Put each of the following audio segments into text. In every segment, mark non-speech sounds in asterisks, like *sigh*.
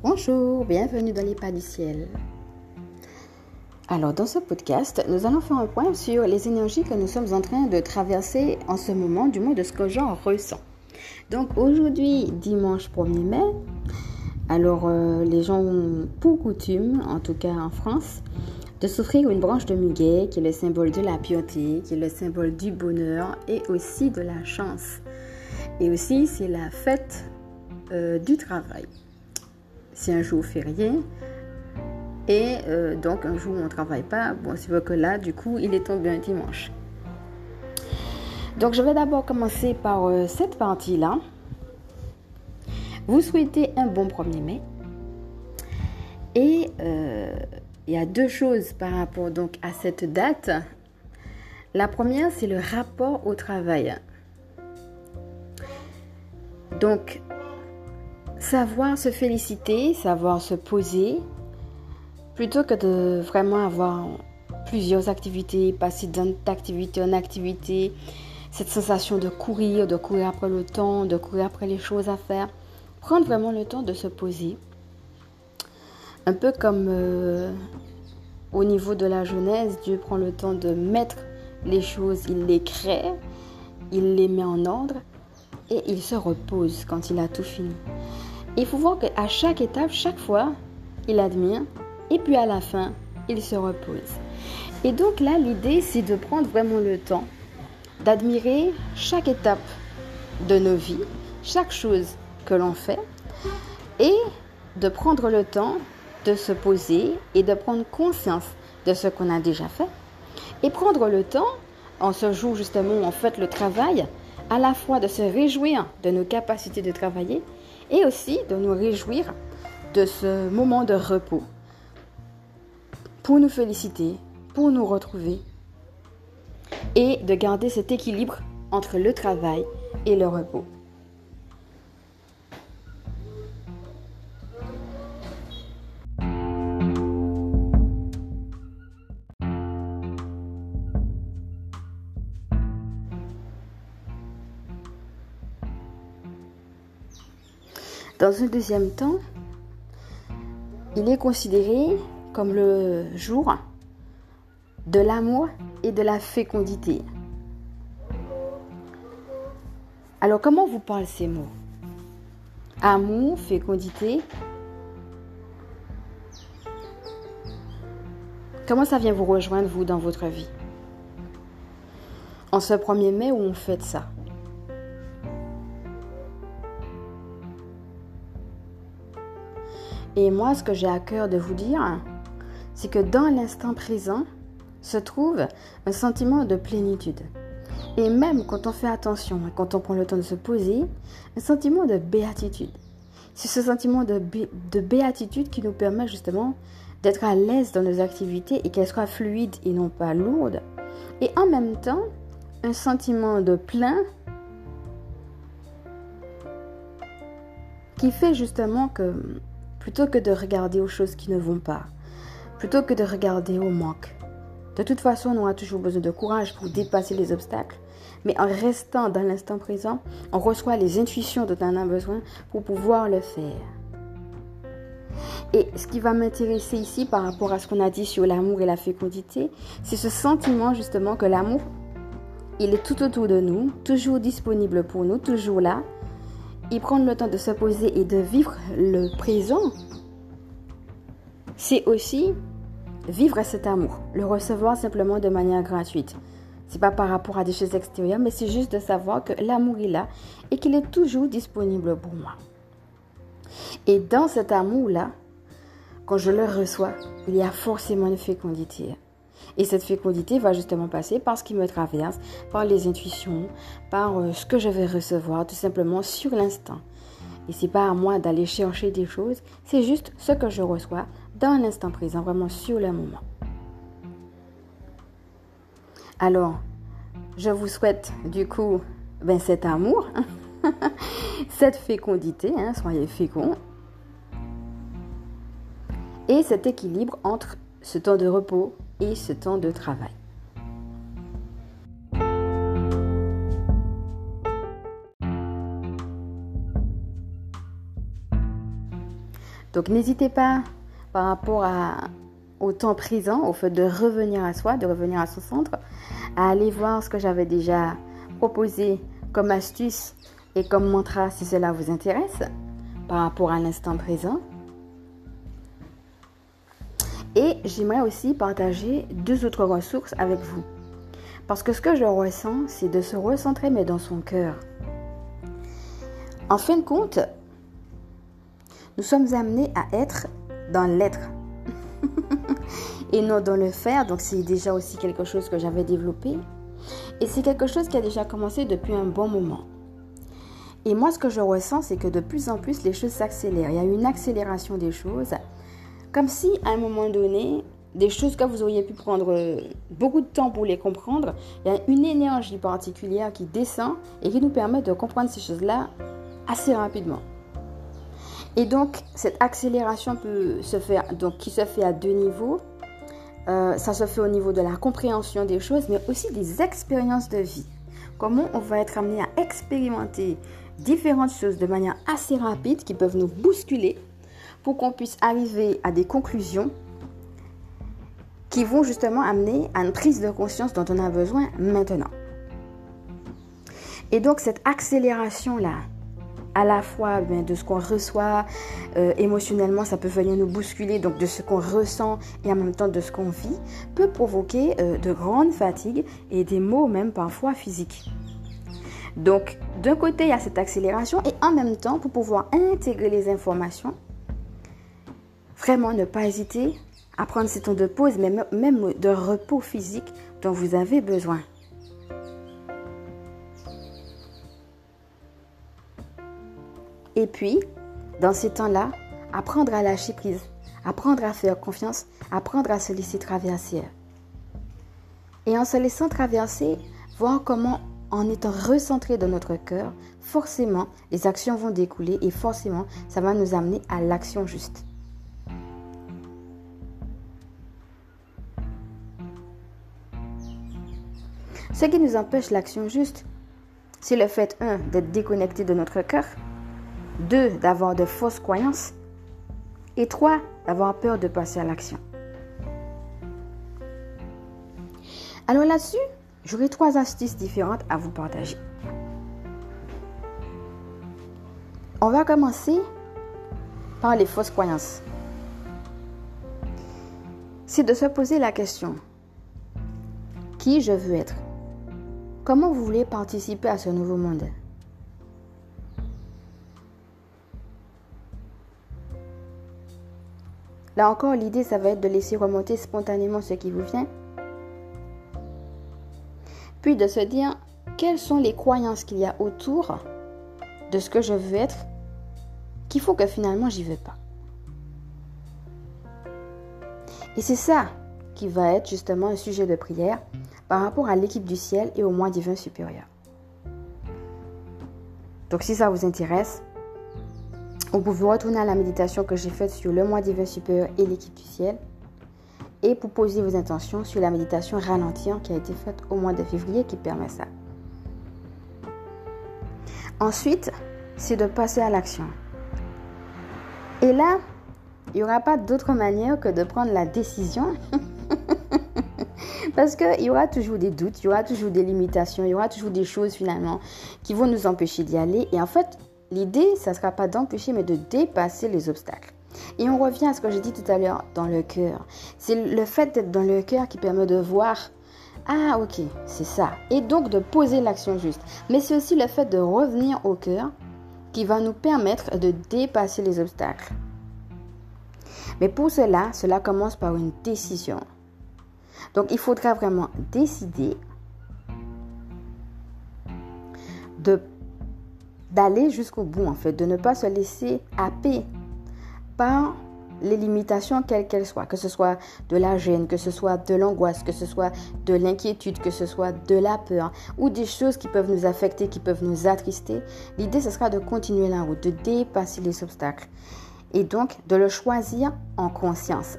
Bonjour, bienvenue dans les pas du ciel. Alors dans ce podcast, nous allons faire un point sur les énergies que nous sommes en train de traverser en ce moment, du moins de ce que j'en ressens. Donc aujourd'hui, dimanche 1er mai, alors euh, les gens ont pour coutume, en tout cas en France, de s'offrir une branche de muguet qui est le symbole de la pureté, qui est le symbole du bonheur et aussi de la chance. Et aussi c'est la fête euh, du travail. C'est un jour férié. Et euh, donc un jour où on ne travaille pas, bon, c'est vrai que là, du coup, il est tombé un dimanche. Donc je vais d'abord commencer par euh, cette partie-là. Vous souhaitez un bon 1er mai. Et euh, il y a deux choses par rapport donc à cette date. La première, c'est le rapport au travail. Donc, savoir se féliciter, savoir se poser, plutôt que de vraiment avoir plusieurs activités, passer d'activité en activité, cette sensation de courir, de courir après le temps, de courir après les choses à faire, prendre vraiment le temps de se poser. Un peu comme euh, au niveau de la Genèse, Dieu prend le temps de mettre les choses, il les crée, il les met en ordre et il se repose quand il a tout fini. Il faut voir qu'à chaque étape, chaque fois, il admire et puis à la fin, il se repose. Et donc là, l'idée, c'est de prendre vraiment le temps d'admirer chaque étape de nos vies, chaque chose que l'on fait et de prendre le temps de se poser et de prendre conscience de ce qu'on a déjà fait et prendre le temps, en ce jour justement où on fait le travail, à la fois de se réjouir de nos capacités de travailler et aussi de nous réjouir de ce moment de repos pour nous féliciter, pour nous retrouver et de garder cet équilibre entre le travail et le repos. Dans un deuxième temps, il est considéré comme le jour de l'amour et de la fécondité. Alors comment vous parlent ces mots? Amour, fécondité. Comment ça vient vous rejoindre, vous, dans votre vie? En ce 1er mai où on fête ça Et moi, ce que j'ai à cœur de vous dire, c'est que dans l'instant présent se trouve un sentiment de plénitude. Et même quand on fait attention, quand on prend le temps de se poser, un sentiment de béatitude. C'est ce sentiment de, de, béatitude qui nous permet justement d'être à l'aise dans nos activités et qu'elles soient fluides et non pas lourdes. Et en même temps, un sentiment de plein qui fait justement que plutôt que de regarder aux choses qui ne vont pas, plutôt que de regarder au manque. De toute façon, on a toujours besoin de courage pour dépasser les obstacles, mais en restant dans l'instant présent, on reçoit les intuitions dont on a besoin pour pouvoir le faire. Et ce qui va m'intéresser ici par rapport à ce qu'on a dit sur l'amour et la fécondité, c'est ce sentiment justement que l'amour, il est tout autour de nous, toujours disponible pour nous, toujours là, et prendre le temps de se poser et de vivre le présent, c'est aussi vivre cet amour, le recevoir simplement de manière gratuite. C'est pas par rapport à des choses extérieures, mais c'est juste de savoir que l'amour est là et qu'il est toujours disponible pour moi. Et dans cet amour-là, quand je le reçois, il y a forcément une fécondité. Et cette fécondité va justement passer par ce qui me traverse, par les intuitions, par euh, ce que je vais recevoir tout simplement sur l'instant. Et c'est pas à moi d'aller chercher des choses, c'est juste ce que je reçois dans l'instant présent, vraiment sur le moment. Alors, je vous souhaite du coup ben, cet amour, *laughs* cette fécondité, hein, soyez féconds, et cet équilibre entre ce temps de repos et ce temps de travail. Donc n'hésitez pas par rapport au temps présent, au fait de revenir à soi, de revenir à son centre, à aller voir ce que j'avais déjà proposé comme astuce et comme mantra si cela vous intéresse par rapport à l'instant présent. Et j'aimerais aussi partager deux autres ressources avec vous. Parce que ce que je ressens, c'est de se recentrer, mais dans son cœur. En fin de compte, nous sommes amenés à être dans l'être *laughs* et non dans le faire. Donc c'est déjà aussi quelque chose que j'avais développé. Et c'est quelque chose qui a déjà commencé depuis un bon moment. Et moi, ce que je ressens, c'est que de plus en plus, les choses s'accélèrent. Il y a une accélération des choses. Comme si, à un moment donné, des choses que vous auriez pu prendre euh, beaucoup de temps pour les comprendre, il y a une énergie particulière qui descend et qui nous permet de comprendre ces choses-là assez rapidement. Et donc, cette accélération peut se faire, donc, qui se fait à deux niveaux. Euh, ça se fait au niveau de la compréhension des choses, mais aussi des expériences de vie. Comment on va être amené à expérimenter différentes choses de manière assez rapide qui peuvent nous bousculer pour qu'on puisse arriver à des conclusions qui vont justement amener à une prise de conscience dont on a besoin maintenant. Et donc cette accélération-là, à la fois ben, de ce qu'on reçoit euh, émotionnellement, ça peut venir nous bousculer, donc de ce qu'on ressent et en même temps de ce qu'on vit, peut provoquer euh, de grandes fatigues et des maux même parfois physiques. Donc, d'un côté, il y a cette accélération et en même temps, pour pouvoir intégrer les informations, vraiment ne pas hésiter à prendre ces temps de pause, mais même de repos physique dont vous avez besoin. Et puis, dans ces temps-là, apprendre à lâcher prise, apprendre à faire confiance, apprendre à se laisser traverser. Et en se laissant traverser, voir comment en étant recentré dans notre cœur, forcément, les actions vont découler et forcément, ça va nous amener à l'action juste. Ce qui nous empêche l'action juste, c'est le fait, un, d'être déconnecté de notre cœur, deux, d'avoir de fausses croyances, et trois, d'avoir peur de passer à l'action. Alors là-dessus, J'aurai trois astuces différentes à vous partager. On va commencer par les fausses croyances. C'est de se poser la question, qui je veux être? Comment vous voulez participer à ce nouveau monde? Là encore, l'idée, ça va être de laisser remonter spontanément ce qui vous vient. Puis de se dire quelles sont les croyances qu'il y a autour de ce que je veux être qu'il faut que finalement j'y vais pas. Et c'est ça qui va être justement un sujet de prière par rapport à l'équipe du ciel et au moi divin supérieur. Donc si ça vous intéresse, vous pouvez retourner à la méditation que j'ai faite sur le moi divin supérieur et l'équipe du ciel et pour poser vos intentions sur la méditation ralentir qui a été faite au mois de février qui permet ça. Ensuite, c'est de passer à l'action. Et là, il n'y aura pas d'autre manière que de prendre la décision. *laughs* Parce qu'il y aura toujours des doutes, il y aura toujours des limitations, il y aura toujours des choses finalement qui vont nous empêcher d'y aller. Et en fait, l'idée, ça ne sera pas d'empêcher, mais de dépasser les obstacles. Et on revient à ce que j'ai dit tout à l'heure dans le cœur. C'est le fait d'être dans le cœur qui permet de voir ah ok, c'est ça. Et donc de poser l'action juste. Mais c'est aussi le fait de revenir au cœur qui va nous permettre de dépasser les obstacles. Mais pour cela, cela commence par une décision. Donc il faudra vraiment décider de d'aller jusqu'au bout en fait, de ne pas se laisser happer par les limitations quelles qu'elles soient, que ce soit de la gêne, que ce soit de l'angoisse, que ce soit de l'inquiétude, que ce soit de la peur ou des choses qui peuvent nous affecter, qui peuvent nous attrister. L'idée, ce sera de continuer la route, de dépasser les obstacles et donc de le choisir en conscience.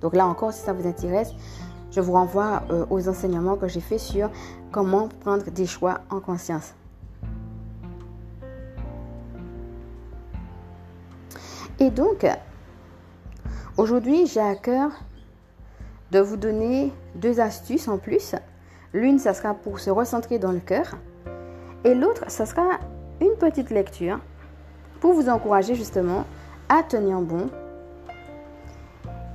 Donc là encore, si ça vous intéresse, je vous renvoie euh, aux enseignements que j'ai fait sur comment prendre des choix en conscience. Et donc, aujourd'hui, j'ai à cœur de vous donner deux astuces en plus. L'une, ça sera pour se recentrer dans le cœur. Et l'autre, ça sera une petite lecture pour vous encourager justement à tenir bon.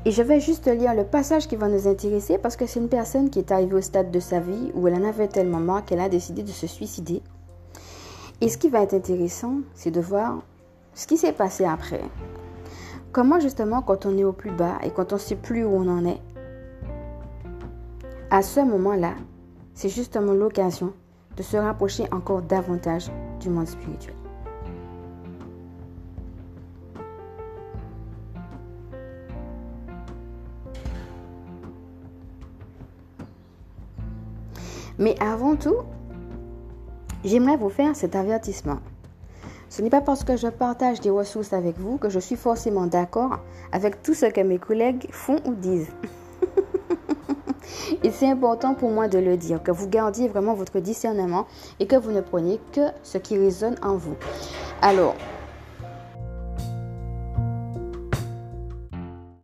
Et je vais juste lire le passage qui va nous intéresser parce que c'est une personne qui est arrivée au stade de sa vie où elle en avait tellement marre qu'elle a décidé de se suicider. Et ce qui va être intéressant, c'est de voir ce qui s'est passé après. Comment justement quand on est au plus bas et quand on ne sait plus où on en est, à ce moment-là, c'est justement l'occasion de se rapprocher encore davantage du monde spirituel. Mais avant tout, j'aimerais vous faire cet avertissement. Ce n'est pas parce que je partage des ressources avec vous que je suis forcément d'accord avec tout ce que mes collègues font ou disent. *laughs* Et c'est important pour moi de le dire, que vous gardiez vraiment votre discernement et que vous ne preniez que ce qui résonne en vous. Alors,